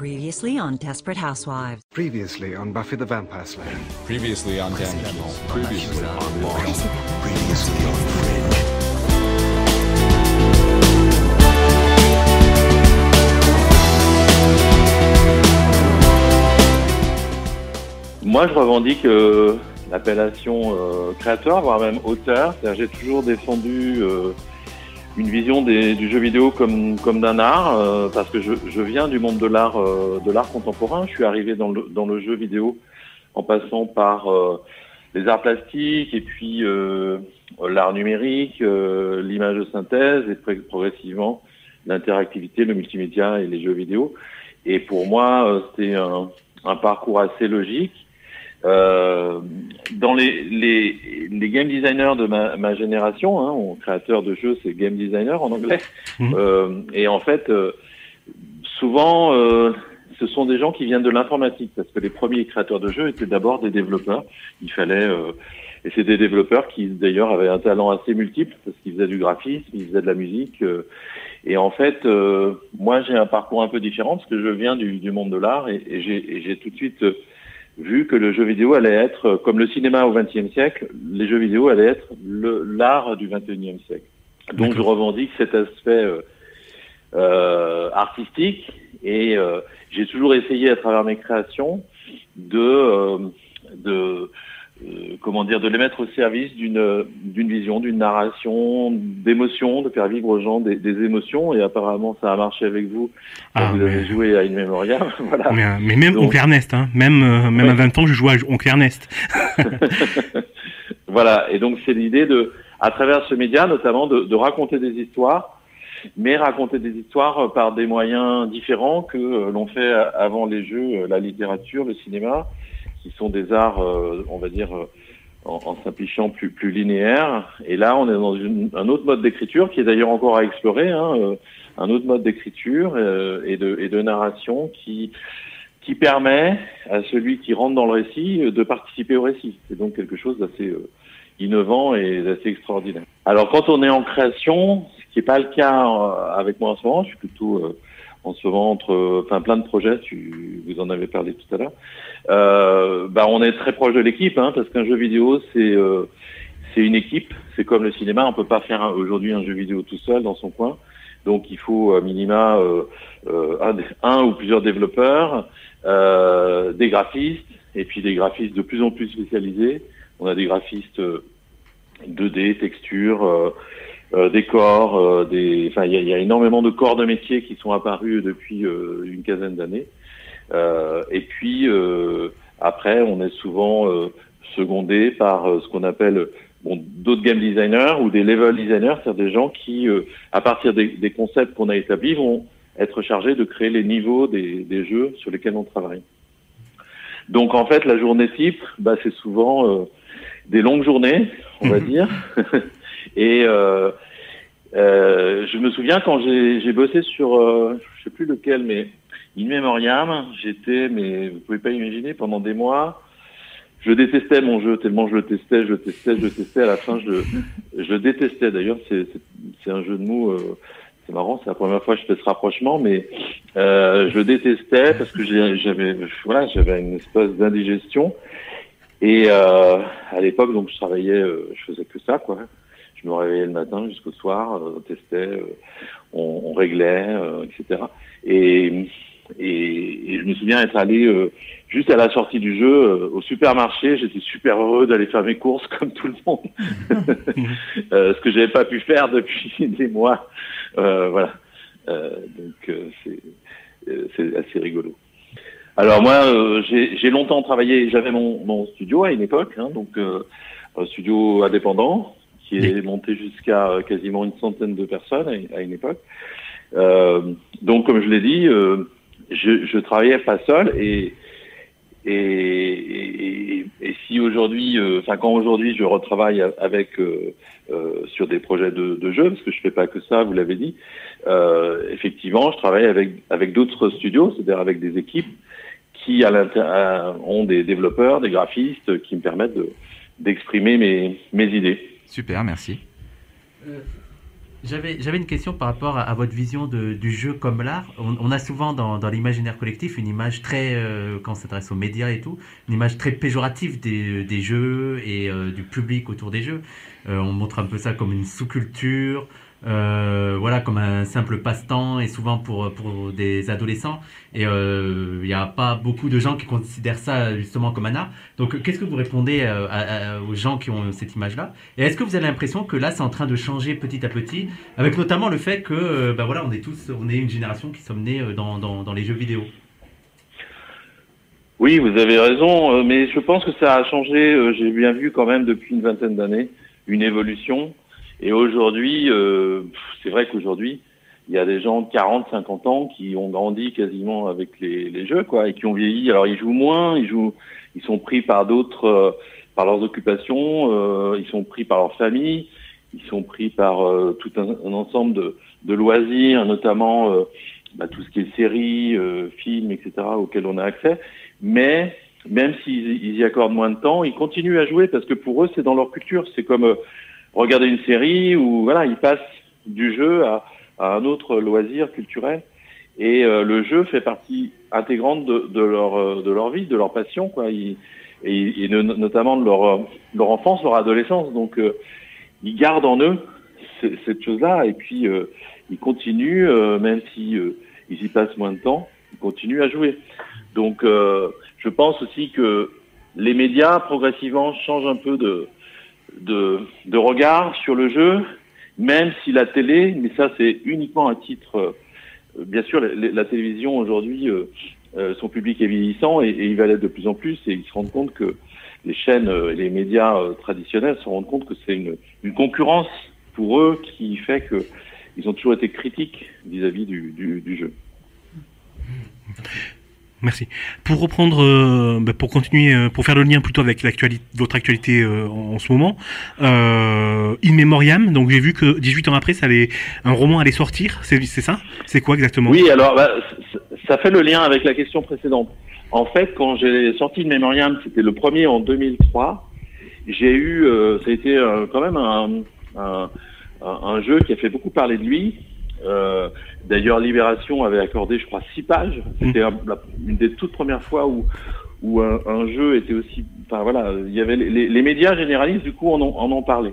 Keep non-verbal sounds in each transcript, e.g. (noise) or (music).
Previously on Desperate Housewives. Previously on Buffy the Vampire Slayer. Previously on Damages. Previously on Law. Previously on Fringe. Moi, je revendique euh, l'appellation euh, créateur, voire même auteur. C'est-à-dire, J'ai toujours défendu euh, une vision des- du jeu vidéo comme, comme d'un art, euh, parce que je, je viens du monde de l'art euh, de l'art contemporain. Je suis arrivé dans le, dans le jeu vidéo en passant par euh, les arts plastiques et puis euh, l'art numérique, euh, l'image de synthèse et progressivement l'interactivité, le multimédia et les jeux vidéo. Et pour moi, euh, c'était un, un parcours assez logique. Euh, dans les, les, les game designers de ma, ma génération, hein, on- créateur de jeux, c'est game designer en anglais. (laughs) Mhm. Euh, et en fait, euh, souvent, euh, ce sont des gens qui viennent de l'informatique, parce que les premiers créateurs de jeux étaient d'abord des développeurs. Il fallait, euh, et c'est des développeurs qui d'ailleurs avaient un talent assez multiple, parce qu'ils faisaient du graphisme, ils faisaient de la musique. euh, et en fait, euh, moi, j'ai un parcours un peu différent, parce que je viens du, du monde de l'art, et, et j'ai et j'ai tout de suite euh, vu que le jeu vidéo allait être, euh, comme le cinéma au XXe siècle, les jeux vidéo allaient être l'art du XXIe siècle. Donc je revendique cet aspect euh, euh, artistique et euh, j'ai toujours essayé à travers mes créations de, euh, de euh, comment dire, de les mettre au service d'une d'une vision, d'une narration, d'émotions, de faire vivre aux gens des, des émotions. Et apparemment, ça a marché avec vous. Ah, vous avez mais, joué à Memoriam. (laughs) voilà. mais, mais même Donc- Oncle Ernest, hein. même, euh, même Ouais. à 20 ans, je jouais à Oncle Ernest. (laughs) Voilà, et donc c'est l'idée de, à travers ce média notamment, de, de raconter des histoires, mais raconter des histoires euh, par des moyens différents que l'on fait avant les jeux, la littérature, le cinéma, qui sont des arts, euh, on va dire, euh, en, simplifiant plus, plus linéaires. Et là, on est dans un autre mode d'écriture qui est d'ailleurs encore à explorer, hein, euh, un autre mode d'écriture et, de, narration qui permet à celui qui rentre dans le récit de participer au récit. C'est donc quelque chose d'assez innovant et d'assez extraordinaire. Alors quand on est en création, ce qui n'est pas le cas avec moi en ce moment, je suis plutôt en ce moment entre, enfin plein de projets, tu, vous en avez parlé tout à l'heure. Euh, bah on est très proche de l'équipe, hein, parce qu'un jeu vidéo c'est euh, c'est une équipe, c'est comme le cinéma, on peut pas faire aujourd'hui un jeu vidéo tout seul dans son coin. Donc il faut à minima euh, euh, un, un ou plusieurs développeurs, euh, des graphistes, et puis des graphistes de plus en plus spécialisés. On a des graphistes euh, 2D, texture, euh, euh, décors, euh, des, enfin il y y a énormément de corps de métier qui sont apparus depuis euh, une quinzaine d'années. Euh, et puis euh, après, on est souvent euh, secondé par euh, ce qu'on appelle bon, d'autres game designers ou des level designers, c'est-à-dire des gens qui, euh, à partir des, des concepts qu'on a établis, vont être chargés de créer les niveaux des, des jeux sur lesquels on travaille. Donc en fait, la journée type, bah, c'est souvent euh, des longues journées, on va (laughs) dire. (laughs) Et euh, euh, je me souviens quand j'ai bossé sur, euh, je sais plus lequel, mais In Memoriam, j'étais, mais vous pouvez pas imaginer, pendant des mois, je détestais mon jeu tellement je le testais, je le testais, je le testais. À la fin, je, je détestais. D'ailleurs, c'est c'est- un jeu de mots. c'est marrant, c'est la première fois que je fais ce rapprochement, mais euh, je détestais parce que j'avais, voilà, j'avais une espèce d'indigestion. Et à l'époque, donc, je travaillais, je faisais que ça, quoi. Je me réveillais le matin jusqu'au soir, euh, on testait, euh, on, on réglait, euh, etc. Et, et, et je me souviens être allé euh, juste à la sortie du jeu euh, au supermarché. J'étais super heureux d'aller faire mes courses (laughs) comme tout le monde, (laughs) Euh, ce que j'avais pas pu faire depuis (laughs) des mois. Voilà. Donc c'est assez rigolo. Alors moi, j'ai longtemps travaillé. J'avais mon, mon studio à une époque, hein, donc un studio indépendant qui est monté jusqu'à euh, quasiment une centaine de personnes à, une époque. Euh, donc, comme je l'ai dit, euh, je, je travaillais pas seul et et, et, et si aujourd'hui, euh, enfin quand aujourd'hui je retravaille avec euh, euh, sur des projets de, de jeux, parce que je fais pas que ça, vous l'avez dit, euh, effectivement, je travaille avec avec d'autres studios, c'est-à-dire avec des équipes qui à ont des développeurs, des graphistes qui me permettent de- d'exprimer mes mes idées. Super, merci. J'avais, j'avais une question par rapport à, votre vision de- du jeu comme l'art. On, a souvent dans, dans l'imaginaire collectif une image très, euh, quand on s'adresse aux médias et tout, une image très péjorative des, des jeux et euh, du public autour des jeux. Euh, on montre un peu ça comme une sous-culture, euh, voilà, comme un simple passe-temps et souvent pour, pour des adolescents. Et euh, il n'y a pas beaucoup de gens qui considèrent ça justement comme un art. Donc qu'est-ce que vous répondez euh, aux gens qui ont cette image-là? Et est-ce que vous avez l'impression que là c'est en train de changer petit à petit, avec notamment le fait que euh, bah voilà, on est tous, on est une génération qui sommes nés euh, dans, dans, les jeux vidéo. Oui, vous avez raison, euh, mais je pense que ça a changé. euh, J'ai bien vu quand même depuis une vingtaine d'années une évolution. Et aujourd'hui, euh, c'est vrai qu'aujourd'hui, il y a des gens de 40, 50 ans qui ont grandi quasiment avec les, jeux, quoi, et qui ont vieilli. Alors ils jouent moins, ils jouent, ils sont pris par d'autres, euh, par leurs occupations, euh, ils sont pris par leur famille, ils sont pris par euh, tout un, ensemble de, loisirs, notamment euh, bah, tout ce qui est séries, films, etc., auxquels on a accès. Mais même s'ils ils y accordent moins de temps, ils continuent à jouer parce que pour eux, c'est dans leur culture. C'est comme regarder une série où voilà, ils passent du jeu à, un autre loisir culturel. Et euh, le jeu fait partie intégrante de, de leur euh, de leur vie, de leur passion, quoi. Et, et no- notamment de leur euh, leur enfance, leur adolescence. Donc ils gardent en eux cette chose-là et puis ils continuent, même si ils y passent moins de temps, ils continuent à jouer. Donc je pense aussi que les médias progressivement changent un peu de, de, regard sur le jeu, même si la télé, mais ça c'est uniquement un titre, euh, bien sûr la, télévision aujourd'hui, euh, euh, son public est vieillissant et, il va l'être de plus en plus et ils se rendent compte que les chaînes et les médias traditionnels se rendent compte que c'est une, concurrence pour eux qui fait que ils ont toujours été critiques vis-à-vis du, jeu. Merci. Pour reprendre, euh, bah, pour continuer, euh, pour faire le lien plutôt avec l'actualité, votre actualité euh, en, ce moment, euh, In Memoriam. Donc j'ai vu que 18 ans après, ça allait, un roman allait sortir. C'est ça? C'est quoi exactement? Oui, alors bah, ça fait le lien avec la question précédente. En fait, quand j'ai sorti de Memoriam, c'était le premier en 2003. J'ai eu, euh, ça a été quand même un, un- un jeu qui a fait beaucoup parler de lui. Euh, D'ailleurs, Libération avait accordé, je crois, six pages. C'était une des toutes premières fois où un, jeu était aussi, enfin voilà, il y avait les, médias généralistes du coup en ont, en ont parlé.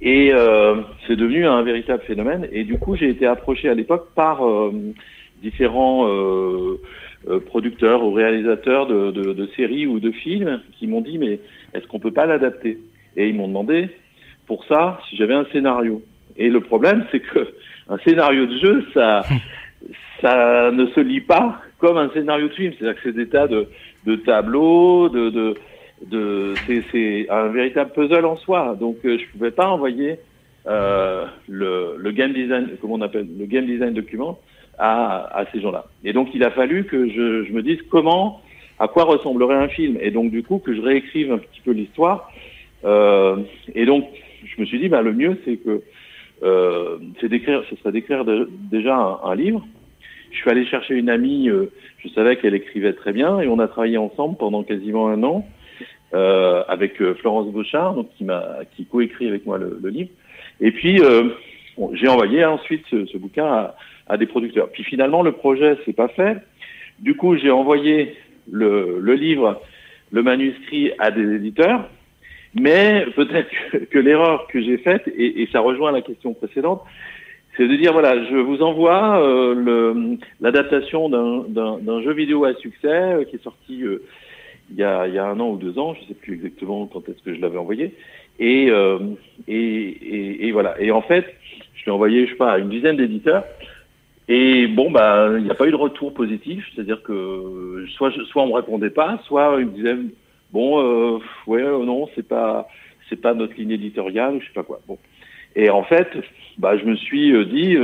Et euh, c'est devenu un véritable phénomène. Et du coup, j'ai été approché à l'époque par euh, différents producteurs ou réalisateurs de, de, de séries ou de films qui m'ont dit mais est-ce qu'on peut pas l'adapter? Et ils m'ont demandé pour ça si j'avais un scénario. Et le problème, c'est que un scénario de jeu, ça, ça ne se lit pas comme un scénario de film. C'est-à-dire que c'est des tas de, tableaux, de, de, de c'est, c'est un véritable puzzle en soi. Donc, euh, je pouvais pas envoyer euh, le, le game design, comment on appelle, le game design document à, à ces gens-là. Et donc, il a fallu que je, je me dise comment, à quoi ressemblerait un film. Et donc, du coup, que je réécrive un petit peu l'histoire. Euh, et donc, je me suis dit, bah, le mieux, c'est que euh, c'est d'écrire, ce serait d'écrire déjà un, un livre. Je suis allé chercher une amie, euh, je savais qu'elle écrivait très bien, et on a travaillé ensemble pendant quasiment un an euh, avec euh, Florence Gauchard, donc qui m'a qui coécrit avec moi le, le livre. Et puis euh, j'ai envoyé ensuite ce, ce bouquin à, à des producteurs. Puis finalement le projet s'est pas fait. Du coup j'ai envoyé le, le livre, le manuscrit à des éditeurs. Mais peut-être que, l'erreur que j'ai faite, et, ça rejoint la question précédente, c'est de dire voilà, je vous envoie euh, l'adaptation d'un- jeu vidéo à succès euh, qui est sorti euh, il, y a, un an ou deux ans, je sais plus exactement quand est-ce que je l'avais envoyé, et, voilà. Et en fait, je l'ai envoyé, je sais pas, à une dizaine d'éditeurs. Et bon, bah, il n'y a pas eu de retour positif, c'est-à-dire que soit, soit on me répondait pas, soit ils me disaient bon, euh, ouais, euh, non, c'est pas, c'est pas notre ligne éditoriale, je sais pas quoi. Bon. Et en fait, bah, je me suis euh, dit,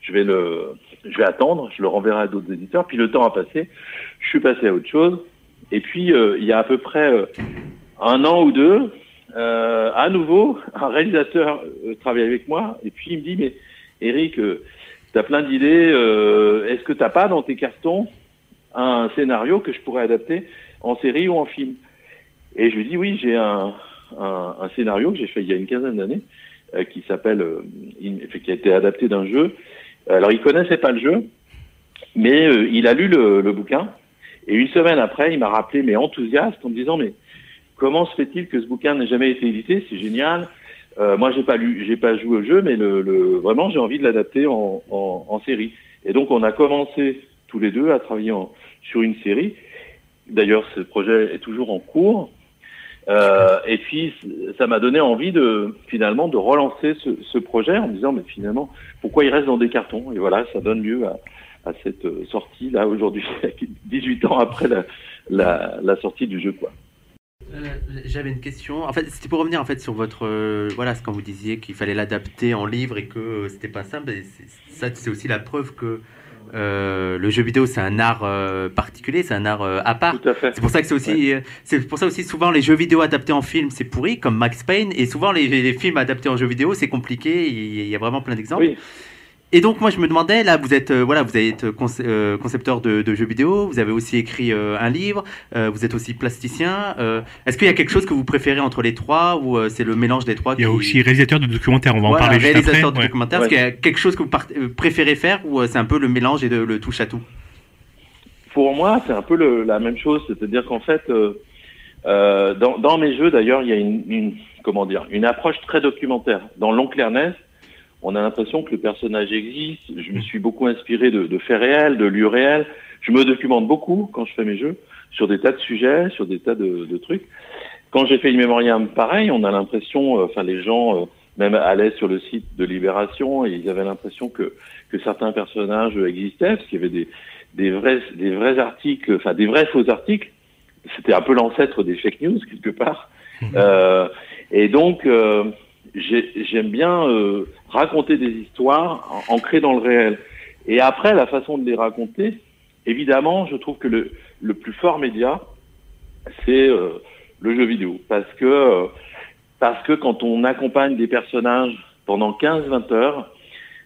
je vais le, je vais attendre, je le renverrai à d'autres éditeurs. Puis le temps a passé, je suis passé à autre chose. Et puis il y a à peu près un an ou deux, à nouveau, (laughs) un réalisateur travaille avec moi. Et puis il me dit, mais Eric, t'as plein d'idées. Est-ce que t'as pas dans tes cartons un scénario que je pourrais adapter? En série ou en film Et je lui dis oui, j'ai un, scénario que j'ai fait il y a une quinzaine d'années euh, qui s'appelle, euh, qui a été adapté d'un jeu. Alors il connaissait pas le jeu, mais euh, il a lu le, bouquin. Et une semaine après, il m'a rappelé, mais enthousiaste, en me disant, mais comment se fait-il que ce bouquin n'ait jamais été édité? C'est génial. Moi, j'ai pas lu, j'ai pas joué au jeu, mais le, le- vraiment, j'ai envie de l'adapter en, en, en série. Et donc, on a commencé tous les deux à travailler en- sur une série. D'ailleurs, ce projet est toujours en cours. Euh, et puis, ça m'a donné envie de finalement de relancer ce, projet en me disant, mais finalement, pourquoi il reste dans des cartons? Et voilà, ça donne lieu à, cette sortie là aujourd'hui, (laughs) 18 ans après la, sortie du jeu, quoi. Euh, J'avais une question. En fait, c'était pour revenir en fait sur votre euh, voilà, ce quand vous disiez qu'il fallait l'adapter en livre et que c'était pas simple. Ça, c'est aussi la preuve que euh, le jeu vidéo c'est un art euh, particulier, c'est un art euh, à part. Tout à fait. C'est pour ça que c'est aussi, euh, c'est pour ça aussi souvent les jeux vidéo adaptés en film c'est pourri comme Max Payne et souvent les, les films adaptés en jeux vidéo c'est compliqué. Il y, y a vraiment plein d'exemples. Oui. Et donc moi je me demandais là vous êtes euh, voilà vous êtes conce- euh, concepteur de, de jeux vidéo, vous avez aussi écrit euh, un livre, euh, vous êtes aussi plasticien. euh, Est-ce qu'il y a quelque chose que vous préférez entre les trois ou euh, c'est le mélange des trois Il y a qui- aussi réalisateur de documentaires, on va Voilà, en parler juste après. réalisateur de ouais. documentaire. Ouais. Est-ce qu'il y a quelque chose que vous part- préférez faire ou euh, c'est un peu le mélange et de- le touche à tout? Pour moi, c'est un peu le- la même chose, c'est-à-dire qu'en fait, euh, euh, dans, dans mes jeux, d'ailleurs, il y a une, une- comment dire, une approche très documentaire. Dans l'oncle Ernest, on a l'impression que le personnage existe. Je me suis beaucoup inspiré de, de faits réels, de lieux réels. Je me documente beaucoup quand je fais mes jeux sur des tas de sujets, sur des tas de, de trucs. Quand j'ai fait une mémoriam, pareil, on a l'impression, euh, enfin les gens euh, même allaient sur le site de Libération et ils avaient l'impression que, que certains personnages existaient parce qu'il y avait des, des vrais, des vrais articles, enfin des vrais faux articles. C'était un peu l'ancêtre des fake news quelque part. Euh, et donc euh, j'ai- j'aime bien euh, raconter des histoires ancrées dans le réel. Et après, la façon de les raconter, évidemment, je trouve que le, plus fort média, c'est euh, le jeu vidéo. Parce que, euh, parce que quand on accompagne des personnages pendant 15-20 heures,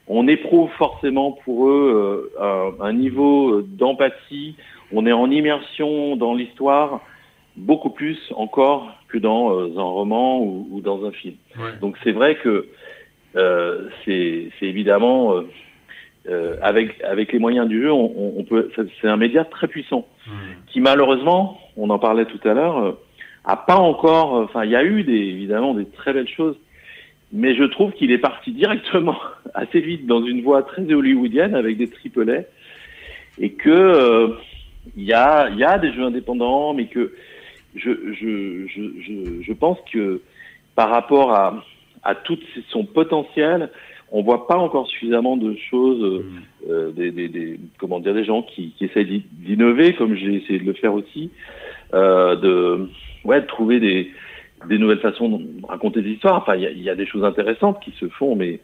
on éprouve forcément pour eux un niveau d'empathie, on est en immersion dans l'histoire beaucoup plus encore que dans euh, un roman ou, ou dans un film. Donc c'est vrai que euh, c'est évidemment euh, euh, avec avec les moyens du jeu, on, on- on peut. c'est- un média très puissant qui malheureusement, on en parlait tout à l'heure, a pas encore. Enfin, il y a eu des évidemment des très belles choses, mais je trouve qu'il est parti directement (laughs) assez vite dans une voie très hollywoodienne avec des triplets et que il y a il y a des jeux indépendants, mais que je je je je, pense que par rapport à à tout son potentiel, on voit pas encore suffisamment de choses, euh, euh, des, des, des- comment dire, des gens qui, qui essayent d'i- d'innover, comme j'ai essayé de le faire aussi, euh, de, ouais, de trouver des, des nouvelles façons de raconter des histoires. Enfin, il y a, y a des choses intéressantes qui se font, mais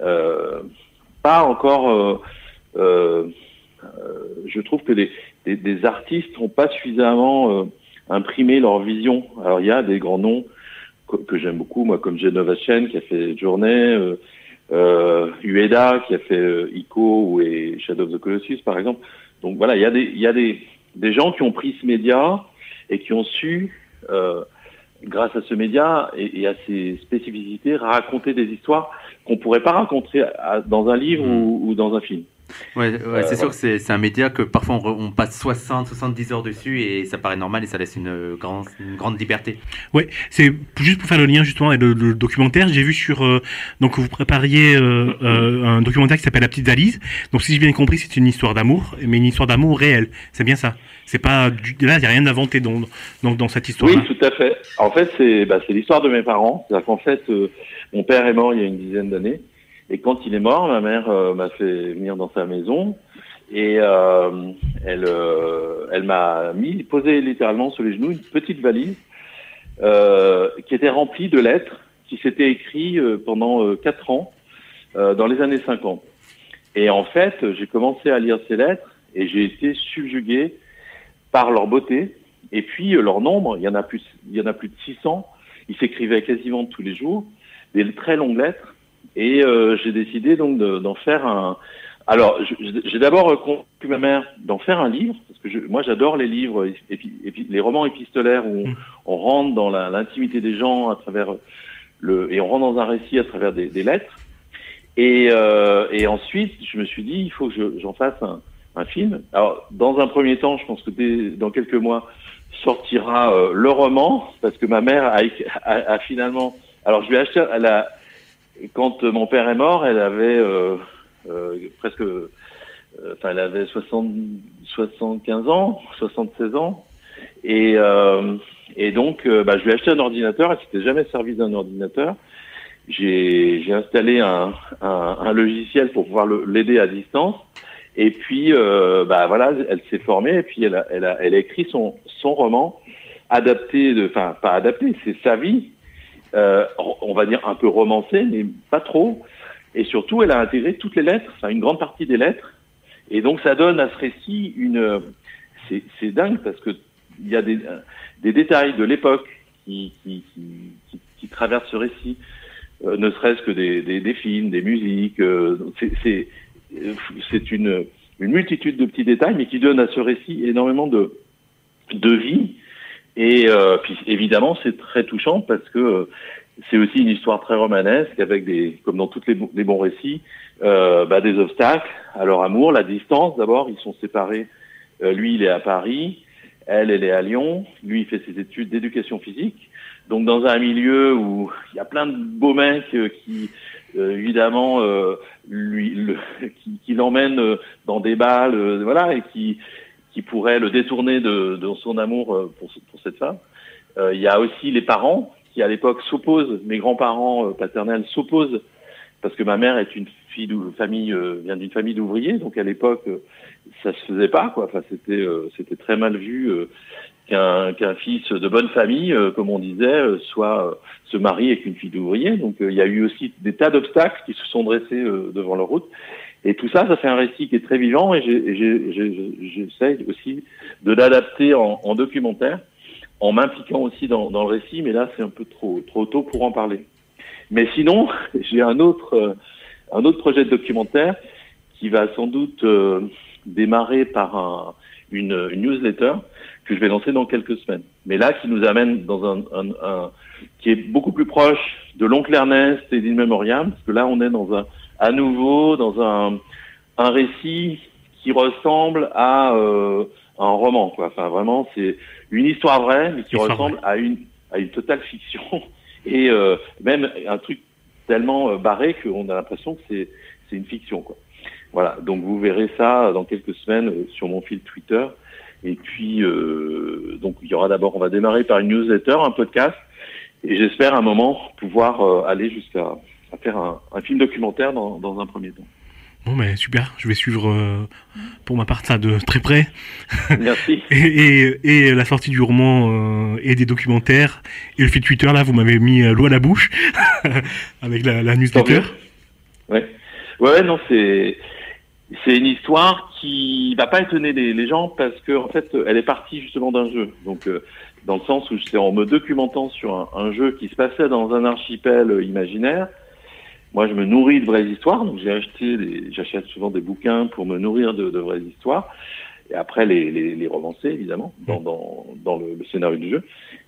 euh, pas encore. euh, euh, je trouve que des, des artistes n'ont pas suffisamment imprimé leur vision. Alors, il y a des grands noms que, que j'aime beaucoup, moi, comme Genova Chen qui a fait Journée, euh, euh, Ueda qui a fait euh, Ico ou et Shadow of the Colossus, par exemple. Donc voilà, il y a des, il y a des, des gens qui ont pris ce média et qui ont su, euh, grâce à ce média et, et à ses spécificités, raconter des histoires qu'on pourrait pas raconter à- dans un livre ou, ou dans un film. Ouais, ouais, Euh, c'est sûr que c'est un média que parfois on, re- on passe 60, 70 heures dessus et ça paraît normal et ça laisse une, euh, grande, une grande liberté. Ouais, c'est juste pour faire le lien justement avec le, le documentaire. J'ai vu sur euh, donc vous prépariez euh, euh, un documentaire qui s'appelle La petite valise. Donc si j'ai bien compris, c'est une histoire d'amour, mais une histoire d'amour réelle. C'est bien ça. C'est pas du... là, il y a rien d'inventé dans, dans dans cette histoire. Oui, tout à fait. En fait, c'est bah, c'est l'histoire de mes parents. C'est-à-dire qu'en fait, euh, mon père est mort il y a une dizaine d'années. Et quand il est mort, ma mère euh, m'a fait venir dans sa maison et euh, elle, euh, elle m'a mis, posé littéralement sur les genoux une petite valise euh, qui était remplie de lettres qui s'étaient écrites pendant quatre ans dans les années 50. Et en fait, j'ai commencé à lire ces lettres et j'ai été subjugué par leur beauté et puis leur nombre. Il y en a plus, il y en a plus de 600. Ils s'écrivaient quasiment tous les jours, des très longues lettres. Et euh, j'ai décidé donc de- d'en faire un. Alors, j'ai d'abord convaincu ma mère d'en faire un livre parce que je, moi j'adore les livres, épi- épi- les romans épistolaires où on, Mm. on rentre dans l'intimité des gens à travers le, et on rentre dans un récit à travers des, des lettres. Et, euh, et ensuite, je me suis dit, il faut que je- j'en fasse un, un film. Alors, dans un premier temps, je pense que dès, dans quelques mois sortira euh, le roman, parce que ma mère a, a- a finalement. Alors, je lui ai acheté. Elle a, quand euh, mon père est mort, elle avait euh, euh, presque. euh, Enfin, elle avait 60, 75 ans, 76 ans. Et, euh, et donc, euh, bah, je lui ai acheté un ordinateur. Elle s'était jamais servi d'un ordinateur. J'ai installé un, un, un logiciel pour pouvoir l'aider à distance. Et puis, bah voilà, elle s'est formée et puis elle a, elle a, elle a écrit son, son roman adapté, de, enfin pas adapté, c'est sa vie, euh, on va dire un peu romancé, mais pas trop. Et surtout, elle a intégré toutes les lettres, enfin une grande partie des lettres. Et donc, ça donne à ce récit une, c'est dingue parce que il y a des, détails de l'époque qui, traversent ce récit, euh, ne serait-ce que des, films, des musiques. euh, c'est- une, multitude de petits détails, mais qui donnent à ce récit énormément de vie. Et euh, puis évidemment, c'est très touchant parce que euh, c'est aussi une histoire très romanesque avec des, comme dans tous les, bo- les bons récits, euh, bah, des obstacles à leur amour, la distance. D'abord, ils sont séparés. Euh, lui, il est à Paris, elle, elle est à Lyon. Lui, il fait ses études d'éducation physique. Donc, dans un milieu où il y a plein de beaux mecs euh, qui, évidemment, lui, le, (laughs) qui, qui l'emmènent dans des balles, voilà, et qui, qui pourraient le détourner de, son amour euh, pour, ce- pour cette femme. Euh, il y a aussi les parents qui, à l'époque, s'opposent. Mes grands-parents euh, paternels s'opposent parce que ma mère est une fille de famille, vient d'une famille d'ouvriers, donc à l'époque, ça se faisait pas, quoi. Enfin, c'était, très mal vu qu'un qu'un fils de bonne famille, comme on disait, soit se marie avec une fille d'ouvrier. Donc, il y a eu aussi des tas d'obstacles qui se sont dressés devant leur route. Et tout ça, ça fait un récit qui est très vivant, et j'essaye aussi de l'adapter en, en documentaire, en m'impliquant aussi dans, le récit. Mais là, c'est un peu trop trop tôt pour en parler. Mais sinon, (laughs) j'ai un autre euh, un autre projet de documentaire qui va sans doute euh, démarrer par un, une, newsletter que je vais lancer dans quelques semaines. Mais là, qui nous amène dans un, qui est beaucoup plus proche de l'oncle Ernest et d'In Memoriam, parce que là, on est dans un, à nouveau dans un, un récit qui ressemble à euh, un roman, quoi. Enfin, vraiment, c'est une histoire vraie, mais qui ressemble à une à une totale fiction (laughs) et euh, même un truc tellement euh, barré qu'on a l'impression que c'est c'est une fiction, quoi. Voilà, donc vous verrez ça dans quelques semaines euh, sur mon fil Twitter. Et puis, euh, donc il y aura d'abord, on va démarrer par une newsletter, un podcast, et j'espère à un moment pouvoir aller jusqu'à à faire un, un film documentaire dans, dans un premier temps. Bon, mais super, je vais suivre euh, pour ma part ça de très près. Merci. (laughs) Et, et, et la sortie du roman euh, et des documentaires et le fil Twitter, là, vous m'avez mis euh, l'eau à la bouche (laughs) avec la, la newsletter. Ouais. Ouais, non, c'est c'est une histoire qui va pas étonner les, les gens parce que en fait, elle est partie justement d'un jeu. Donc, euh, dans le sens où c'est en me documentant sur un, un jeu qui se passait dans un archipel imaginaire. Moi, je me nourris de vraies histoires, donc j'ai acheté, j'achète souvent des bouquins pour me nourrir de, de vraies histoires, et après les, les, les romancer évidemment dans, dans, dans le, le scénario du jeu.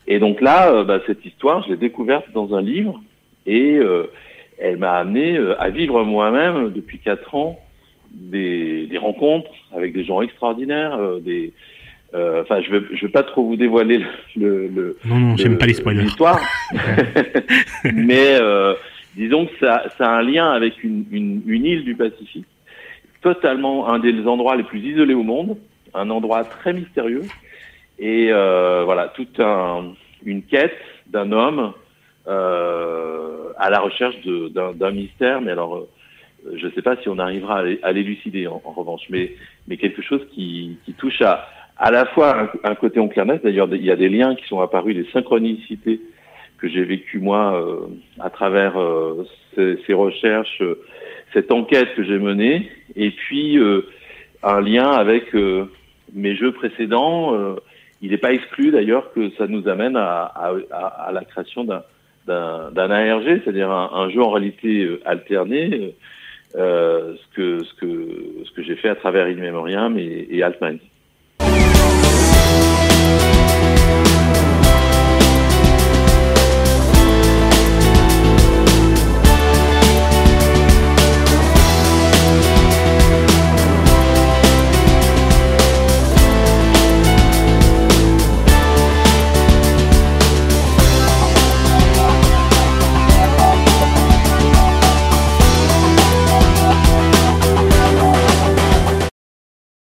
Et donc là, euh, bah, cette histoire, je l'ai découverte dans un livre, et euh, elle m'a amené euh, à vivre moi-même depuis quatre ans des, des rencontres avec des gens extraordinaires, euh, des Enfin, je je veux pas trop vous dévoiler le, le, Non, non, j'aime pas les spoilers. l'histoire, (laughs) (laughs) mais disons que ça, a un lien avec une, île du Pacifique, totalement un des endroits les plus isolés au monde, un endroit très mystérieux, et euh, voilà, toute un, une quête d'un homme euh, à la recherche d'un mystère, mais alors euh, je ne sais pas si on arrivera à l'é- à l'élucider en, revanche, mais, quelque chose qui, touche à, à la fois un, côté oncle Ernest, d'ailleurs il y a des liens qui sont apparus, des synchronicités que j'ai vécues moi euh, à travers euh, ces, ces recherches, euh, cette enquête que j'ai menée, et puis euh, un lien avec mes jeux précédents. il n'est pas exclu d'ailleurs que ça nous amène à, à, à, la création d'un d'un ARG, c'est-à-dire un, un jeu en réalité alterné, euh, ce que ce que ce que j'ai fait à travers In Memoriam et, et Altminds.